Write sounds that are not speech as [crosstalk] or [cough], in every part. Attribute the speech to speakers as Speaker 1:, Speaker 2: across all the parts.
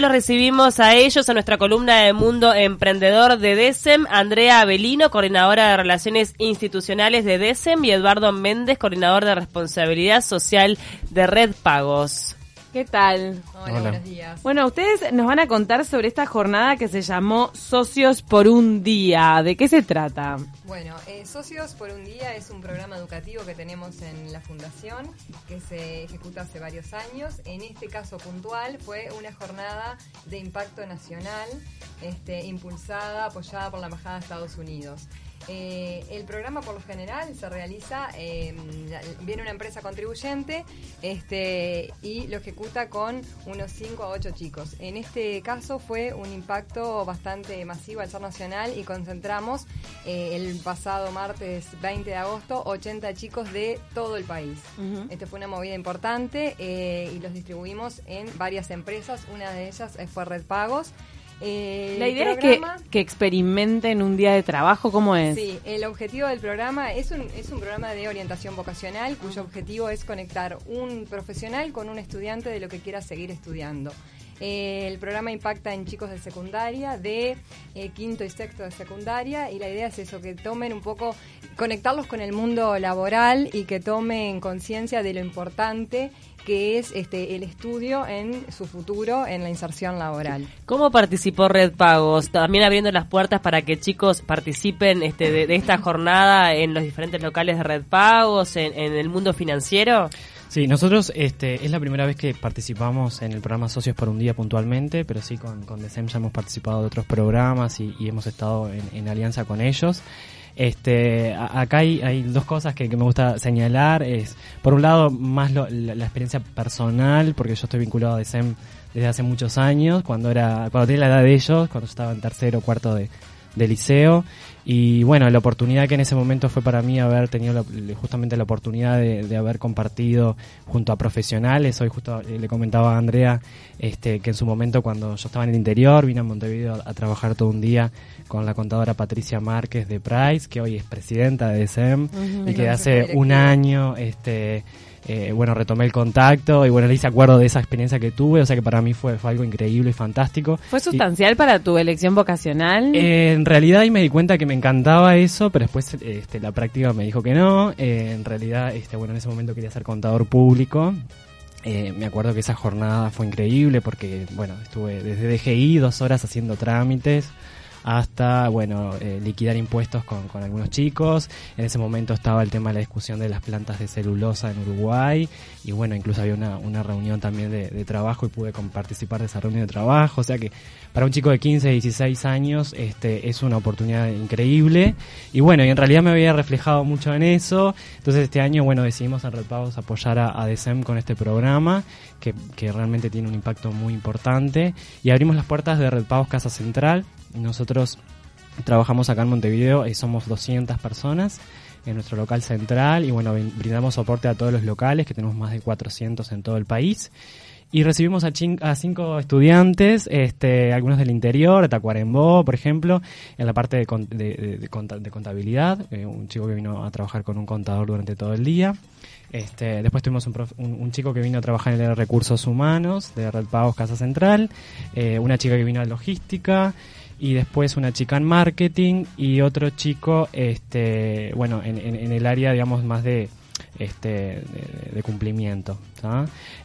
Speaker 1: Lo recibimos a ellos, a nuestra columna de Mundo Emprendedor de DESEM, Andrea Avelino, coordinadora de Relaciones Institucionales de DESEM, y Eduardo Méndez, coordinador de Responsabilidad Social de Red Pagos.
Speaker 2: ¿Qué tal?
Speaker 3: Hola, buenos días.
Speaker 2: Bueno, ustedes nos van a contar sobre esta jornada que se llamó Socios por un Día. ¿De qué se trata?
Speaker 3: Bueno, eh, Socios por un Día es un programa educativo que tenemos en la Fundación que se ejecuta hace varios años. En este caso puntual fue una jornada de impacto nacional este, impulsada, apoyada por la Embajada de Estados Unidos. Eh, el programa por lo general se realiza, eh, viene una empresa contribuyente este, y lo ejecuta con unos 5 a 8 chicos. En este caso fue un impacto bastante masivo al ser nacional y concentramos eh, el pasado martes 20 de agosto 80 chicos de todo el país. Esta fue una movida importante y los distribuimos en varias empresas, una de ellas fue Red Pagos.
Speaker 2: Eh, la idea es que, que, experimenten un día de trabajo, ¿cómo es?
Speaker 3: Sí, el objetivo del programa es un, es un programa de orientación vocacional cuyo objetivo es conectar un profesional con un estudiante de lo que quiera seguir estudiando. El programa impacta en chicos de secundaria, de eh, quinto y sexto de secundaria, y la idea es eso, que tomen un poco, conectarlos con el mundo laboral y que tomen conciencia de lo importante que es este, el estudio en su futuro en la inserción laboral.
Speaker 1: ¿Cómo participó Red Pagos? También abriendo las puertas para que chicos participen este, de, esta jornada en los diferentes locales de Red Pagos, en, el mundo financiero.
Speaker 4: Sí, nosotros este, es la primera vez que participamos en el programa Socios por un Día puntualmente, pero sí con, con DESEM ya hemos participado de otros programas y, hemos estado en alianza con ellos. Este, acá hay, dos cosas que, me gusta señalar. Es, por un lado, más la, experiencia personal, porque yo estoy vinculado a DSEM desde hace muchos años, cuando era, cuando tenía la edad de ellos, cuando yo estaba en tercero o cuarto de, de liceo. Y bueno, la oportunidad que en ese momento fue para mí haber tenido justamente la oportunidad de, haber compartido junto a profesionales. Hoy justo eh, le comentaba a Andrea este, que en su momento cuando yo estaba en el interior vine a Montevideo a, trabajar todo un día con la contadora Patricia Márquez de Price, que hoy es presidenta de DSM y que hace un año este, eh, bueno, retomé el contacto y bueno, le hice acuerdo de esa experiencia que tuve, o sea que para mí fue, algo increíble y fantástico.
Speaker 2: ¿Fue sustancial para tu elección vocacional?
Speaker 4: Eh, en realidad ahí me di cuenta que me encantaba eso, pero después este, la práctica me dijo que no. Eh, en realidad, este, bueno, en ese momento quería ser contador público. me acuerdo que esa jornada fue increíble porque, bueno, estuve desde DGI dos horas haciendo trámites hasta, bueno, eh, liquidar impuestos con, algunos chicos. En ese momento estaba el tema de la discusión de las plantas de celulosa en Uruguay y bueno, incluso había una, una reunión también de, trabajo y pude participar de esa reunión de trabajo. O sea que para un chico de 15, 16 años este, es una oportunidad increíble y bueno, y en realidad me había reflejado mucho en eso. Entonces este año, bueno, decidimos en Red Pagos apoyar a, a DESEM con este programa que, que realmente tiene un impacto muy importante y abrimos las puertas de Red Pagos Casa Central nosotros trabajamos acá en Montevideo y somos 200 personas en nuestro local central y bueno, brindamos soporte a todos los locales, que tenemos más de 400 en todo el país. Y recibimos a, a cinco estudiantes, este, algunos del interior, de Tacuarembó, por ejemplo, en la parte de, de, contabilidad, eh, un chico que vino a trabajar con un contador durante todo el día. Este, después tuvimos un, un, chico que vino a trabajar en el de recursos humanos de Red Pagos Casa Central, eh, una chica que vino de logística, y después una chica en marketing y otro chico, este, bueno, en, en, el área, digamos, más de, este, de, cumplimiento.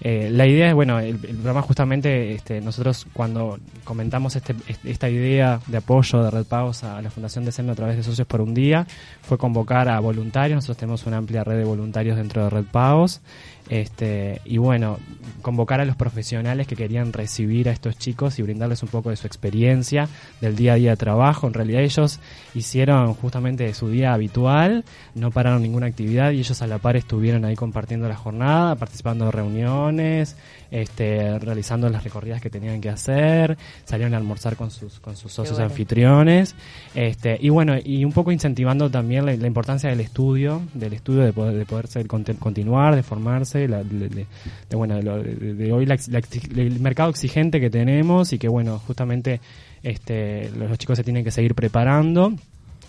Speaker 4: Eh, la idea es, bueno, el, programa justamente, este, nosotros cuando comentamos este, esta idea de apoyo de Red Pagos a la Fundación de SEM a través de Socios por un Día, fue convocar a voluntarios, nosotros tenemos una amplia red de voluntarios dentro de Red Pagos, y bueno, convocar a los profesionales que querían recibir a estos chicos y brindarles un poco de su experiencia del día a día de trabajo. En realidad ellos hicieron justamente su día habitual, no pararon ninguna actividad y ellos a la par estuvieron ahí compartiendo la jornada, participando de reuniones, este, realizando las recorridas que tenían que hacer, salieron a almorzar con sus, con sus socios anfitriones, este, y bueno, y un poco incentivando también la, importancia del estudio, del estudio de poder, de poder ser, continuar, de formarse, de, bueno, de, hoy el mercado exigente que tenemos y que bueno, justamente este, los chicos se tienen que seguir preparando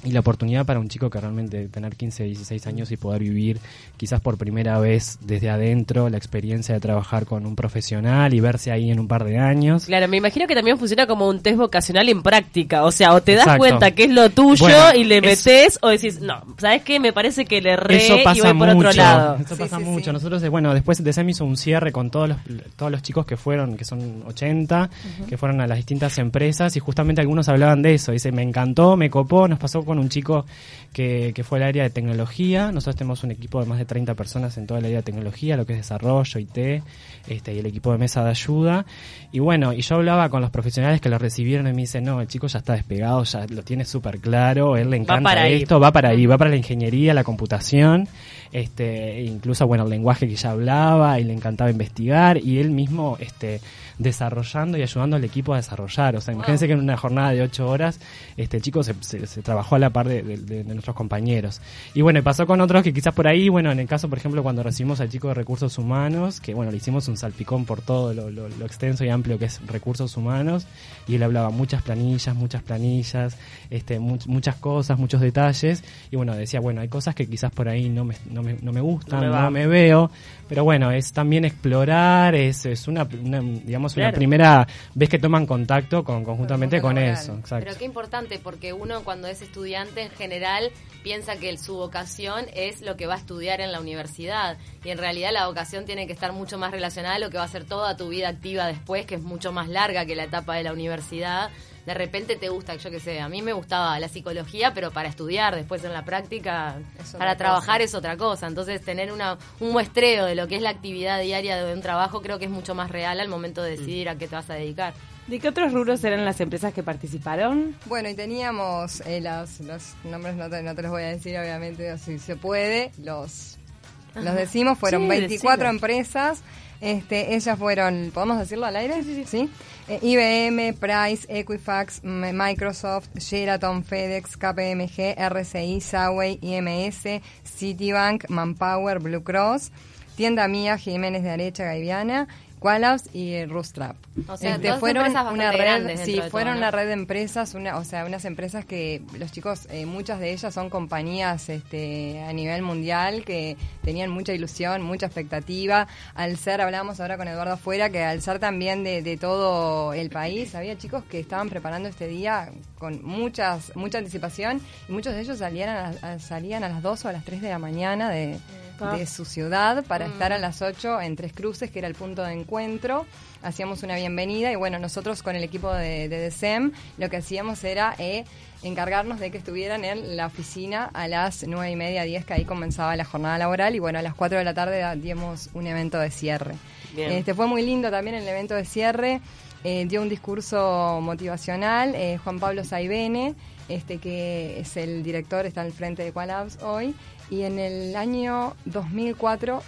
Speaker 4: y la oportunidad para un chico que realmente tener 15, 16 años y poder vivir quizás por primera vez desde adentro la experiencia de trabajar con un profesional y verse ahí en un par de años.
Speaker 1: Claro, me imagino que también funciona como un test vocacional en práctica, o sea, o te das
Speaker 4: Exacto.
Speaker 1: cuenta que es lo tuyo
Speaker 4: Bueno,
Speaker 1: y le
Speaker 4: es-
Speaker 1: metes o decís, no, ¿sabes qué? Me parece que le erré
Speaker 4: Eso
Speaker 1: y
Speaker 4: pasa
Speaker 1: voy por
Speaker 4: mucho.
Speaker 1: otro lado.
Speaker 4: Eso
Speaker 3: Sí,
Speaker 4: pasa
Speaker 3: sí,
Speaker 4: mucho.
Speaker 3: sí.
Speaker 4: Nosotros, eh, bueno, después de SEM hizo un cierre con todos los, todos los chicos que fueron, que son 80, que fueron a las distintas empresas y justamente algunos hablaban de eso. Dice, me encantó, me copó. Nos pasó con un chico que, que fue al área de tecnología. Nosotros tenemos un equipo de más de 30 personas en toda el área de tecnología, lo que es desarrollo, IT, este, y el equipo de mesa de ayuda. Y bueno, y yo hablaba con los profesionales que lo recibieron y me dicen, no, el chico ya está despegado, ya lo tiene súper claro, él le encanta
Speaker 1: ahí.
Speaker 4: esto, va para ahí, va para la ingeniería, la computación, este, incluso bueno el lenguaje que ya hablaba y le encantaba investigar y él mismo este desarrollando y ayudando al equipo a desarrollar. O sea, imagínense que en una jornada de ocho horas este el chico se, se- se trabajó a la par de, de- de- de nuestros compañeros. Y bueno, y pasó con otros que quizás por ahí, bueno, en el caso, por ejemplo, cuando recibimos al chico de recursos humanos, que bueno, le hicimos un salpicón por todo lo, lo- lo extenso y amplio que es recursos humanos, y él hablaba muchas planillas, muchas planillas, este, much- muchas cosas, muchos detalles, y bueno, decía, bueno, hay cosas que quizás por ahí no me, no me, no me gustan,
Speaker 1: No me
Speaker 4: no
Speaker 1: va.
Speaker 4: me veo, pero bueno, es también explorar, es, es una, una, digamos, una primera vez que toman contacto con, conjuntamente
Speaker 3: Con
Speaker 4: eso. Exacto.
Speaker 5: Pero qué importante, porque uno cuando es estudiante en general piensa que su vocación es lo que va a estudiar en la universidad. Y en realidad la vocación tiene que estar mucho más relacionada a lo que va a ser toda tu vida activa después, que es mucho más larga que la etapa de la universidad. De repente te gusta, yo qué sé, a mí me gustaba la psicología, pero para estudiar, después en la práctica, para trabajar
Speaker 3: cosa.
Speaker 5: es otra cosa. Entonces tener una, un muestreo de lo que es la actividad diaria de un trabajo creo que es mucho más real al momento de decidir a qué te vas a dedicar.
Speaker 2: ¿De qué otros rubros eran las empresas que participaron?
Speaker 3: Bueno, y teníamos eh, las- los nombres, no te, no te los voy a decir, obviamente, si se puede, los, los decimos, fueron
Speaker 1: Sí,
Speaker 3: 24
Speaker 1: decilo.
Speaker 3: empresas. Este, ellas fueron, ¿podemos decirlo al aire? Sí, sí, Eh, IBM, Price, Equifax, Microsoft, Sheraton, FedEx, KPMG, RCI, Subway, IMS, Citibank, Manpower, Blue Cross, Tienda Mía, Jiménez de Arecha, Gaiviana, Qualabs y Rustrap.
Speaker 5: O sea,
Speaker 3: Este, fueron una red, sí, fueron
Speaker 5: todo,
Speaker 3: una red de empresas, una, o sea, unas empresas que los chicos, eh, muchas de ellas son compañías este, a nivel mundial que tenían mucha ilusión, mucha expectativa. Al ser, hablábamos ahora con Eduardo afuera, que al ser también de, de todo el país, había chicos que estaban preparando este día con muchas mucha anticipación y muchos de ellos salían a, las- a- salían a las 2 o a las 3 de la mañana de, de su ciudad para estar a las 8 en Tres Cruces, que era el punto de encuentro. Hacíamos una bienvenida y bueno, nosotros con el equipo de, de DSEM lo que hacíamos era eh, encargarnos de que estuvieran en la oficina a las 9 y media, 10, que ahí comenzaba la jornada laboral y bueno, a las 4 de la tarde dimos un evento de cierre.
Speaker 1: Bien.
Speaker 3: Este fue muy lindo también el evento de cierre. Eh, dio un discurso motivacional eh, Juan Pablo Saibene, este que es el director, está al frente de Qualabs hoy, y en el año 2004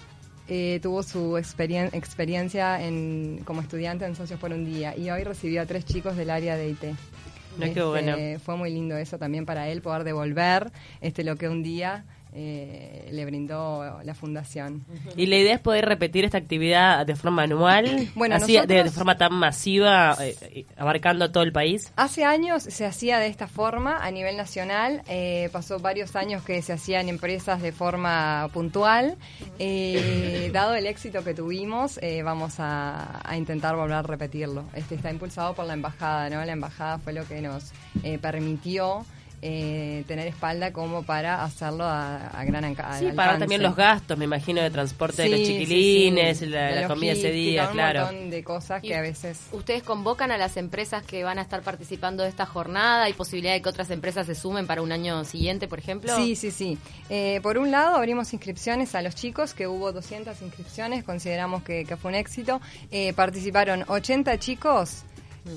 Speaker 3: eh, tuvo su experien- experiencia en, como estudiante en Socios por un Día y hoy recibió a tres chicos del área de IT.
Speaker 1: Qué bueno.
Speaker 3: Fue muy lindo eso también para él, poder devolver este lo que un día eh, le brindó la fundación.
Speaker 1: Y la idea es poder repetir esta actividad de forma anual, [clears throat]
Speaker 3: Bueno,
Speaker 1: así de,
Speaker 3: nosotros-
Speaker 1: de forma tan masiva, eh, eh, abarcando todo el país.
Speaker 3: Hace años se hacía de esta forma a nivel nacional, eh, pasó varios años que se hacían empresas de forma puntual. Dado el éxito que tuvimos, vamos a, a intentar volver a repetirlo. Este está impulsado por la embajada, ¿no? La embajada fue lo que nos permitió eh, tener espalda como para hacerlo a, a gran alca-
Speaker 1: Sí,
Speaker 3: alcance.
Speaker 1: pagar también los gastos, me imagino, de transporte de los
Speaker 3: sí,
Speaker 1: chiquilines,
Speaker 3: sí.
Speaker 1: La, la comida ese día,
Speaker 3: un
Speaker 1: claro.
Speaker 3: montón de cosas que a veces
Speaker 5: ¿Ustedes convocan a las empresas que van a estar participando de esta jornada? ¿Hay posibilidad de que otras empresas se sumen para un año siguiente, por ejemplo?
Speaker 3: Sí, sí, sí. Eh, por un lado, abrimos inscripciones a los chicos, que hubo 200 inscripciones, consideramos que, que fue un éxito. Eh, participaron 80 chicos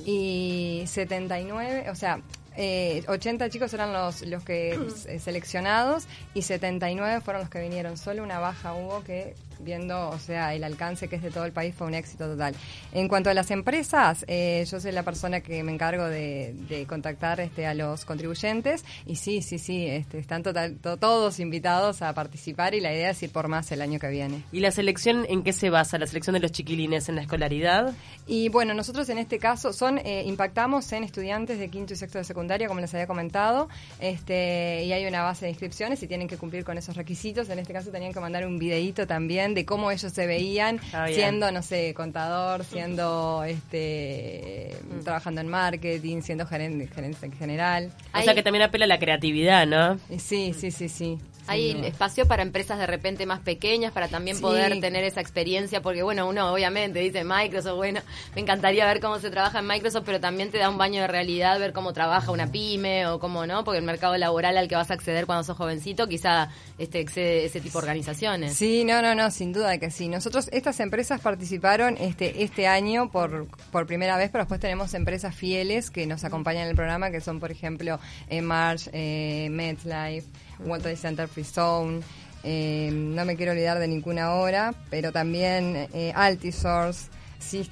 Speaker 3: y 79, o sea, eh, 80 chicos eran los, los que [clears throat] eh, seleccionados y 79 fueron los que vinieron. Solo una baja hubo que viendo, o sea, el alcance que es de todo el país fue un éxito total. En cuanto a las empresas, eh, yo soy la persona que me encargo de, de contactar este, a los contribuyentes y sí, sí, sí, este, están total, to- todos invitados a participar y la idea es ir por más el año que viene.
Speaker 1: ¿Y la selección en qué se basa? ¿La selección de los chiquilines en la escolaridad?
Speaker 3: Y bueno, nosotros en este caso son eh, impactamos en estudiantes de quinto y sexto de secundaria, como les había comentado, este, y hay una base de inscripciones y tienen que cumplir con esos requisitos. En este caso tenían que mandar un videíto también de cómo ellos se veían siendo, no sé, contador, siendo este trabajando en marketing, siendo gerente, gerente en general.
Speaker 1: O
Speaker 5: Ahí-
Speaker 1: sea que también apela a la creatividad, ¿no?
Speaker 3: Y sí, sí, sí, sí.
Speaker 5: Hay espacio para empresas de repente más pequeñas para también
Speaker 3: Sí.
Speaker 5: poder tener esa experiencia, porque bueno, uno obviamente dice Microsoft, bueno, me encantaría ver cómo se trabaja en Microsoft, pero también te da un baño de realidad ver cómo trabaja una pyme o cómo no, porque el mercado laboral al que vas a acceder cuando sos jovencito quizá este excede ese tipo de organizaciones.
Speaker 3: Sí, no, no, no, sin duda que sí. Nosotros, estas empresas participaron este, este año por, por primera vez, pero después tenemos empresas fieles que nos acompañan en el programa, que son, por ejemplo, eh, March, eh, MetLife, World Trade Center Free Zone. eh, no me quiero olvidar de ninguna ahora, pero también eh, Altisource.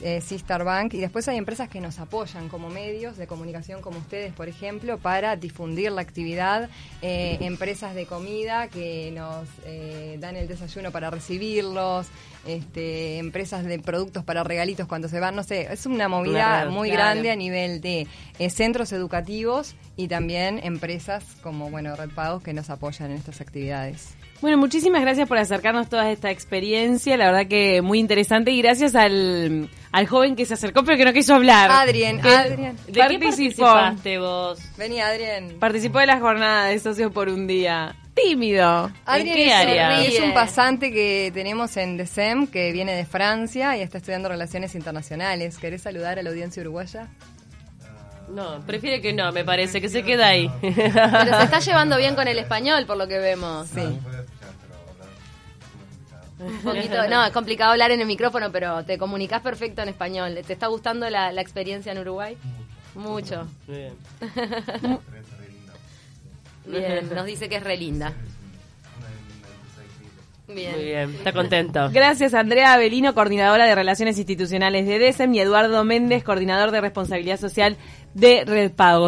Speaker 3: Eh, Sister Bank y después hay empresas que nos apoyan como medios de comunicación como ustedes, por ejemplo, para difundir la actividad, eh, empresas de comida que nos eh, dan el desayuno para recibirlos, este, empresas de productos para regalitos cuando se van, no sé, es una movida
Speaker 1: Claro,
Speaker 3: muy
Speaker 5: claro.
Speaker 3: grande a nivel de eh, centros educativos y también empresas como, bueno, Red Pagos que nos apoyan en estas actividades.
Speaker 2: Bueno, muchísimas gracias por acercarnos toda esta experiencia, la verdad que muy interesante y gracias al, al joven que se acercó pero que no quiso hablar.
Speaker 3: Adrien, Adrien.
Speaker 1: ¿De qué
Speaker 2: Participó.
Speaker 1: participaste vos?
Speaker 3: Vení, Adrien.
Speaker 2: Participó de la jornada de socios por un día. Tímido.
Speaker 3: Adrien
Speaker 1: qué
Speaker 3: es,
Speaker 1: área?
Speaker 3: es un pasante que tenemos en DECEM que viene de Francia y está estudiando Relaciones Internacionales. ¿Querés saludar a la audiencia uruguaya?
Speaker 1: No, prefiere que no, me parece, que se queda ahí. [laughs]
Speaker 5: Pero se está llevando bien con el español, por lo que vemos.
Speaker 3: Sí.
Speaker 5: Un poquito, no, es complicado hablar en el micrófono, pero te comunicas perfecto en español. ¿Te está gustando la, la experiencia en Uruguay? Mucho.
Speaker 1: Bien. [laughs]
Speaker 5: Bien, nos dice que es re linda. Bien.
Speaker 1: Muy bien, está contento.
Speaker 2: Gracias Andrea Avelino, coordinadora de Relaciones Institucionales de DESEM y Eduardo Méndez, coordinador de Responsabilidad Social de Red Pagos.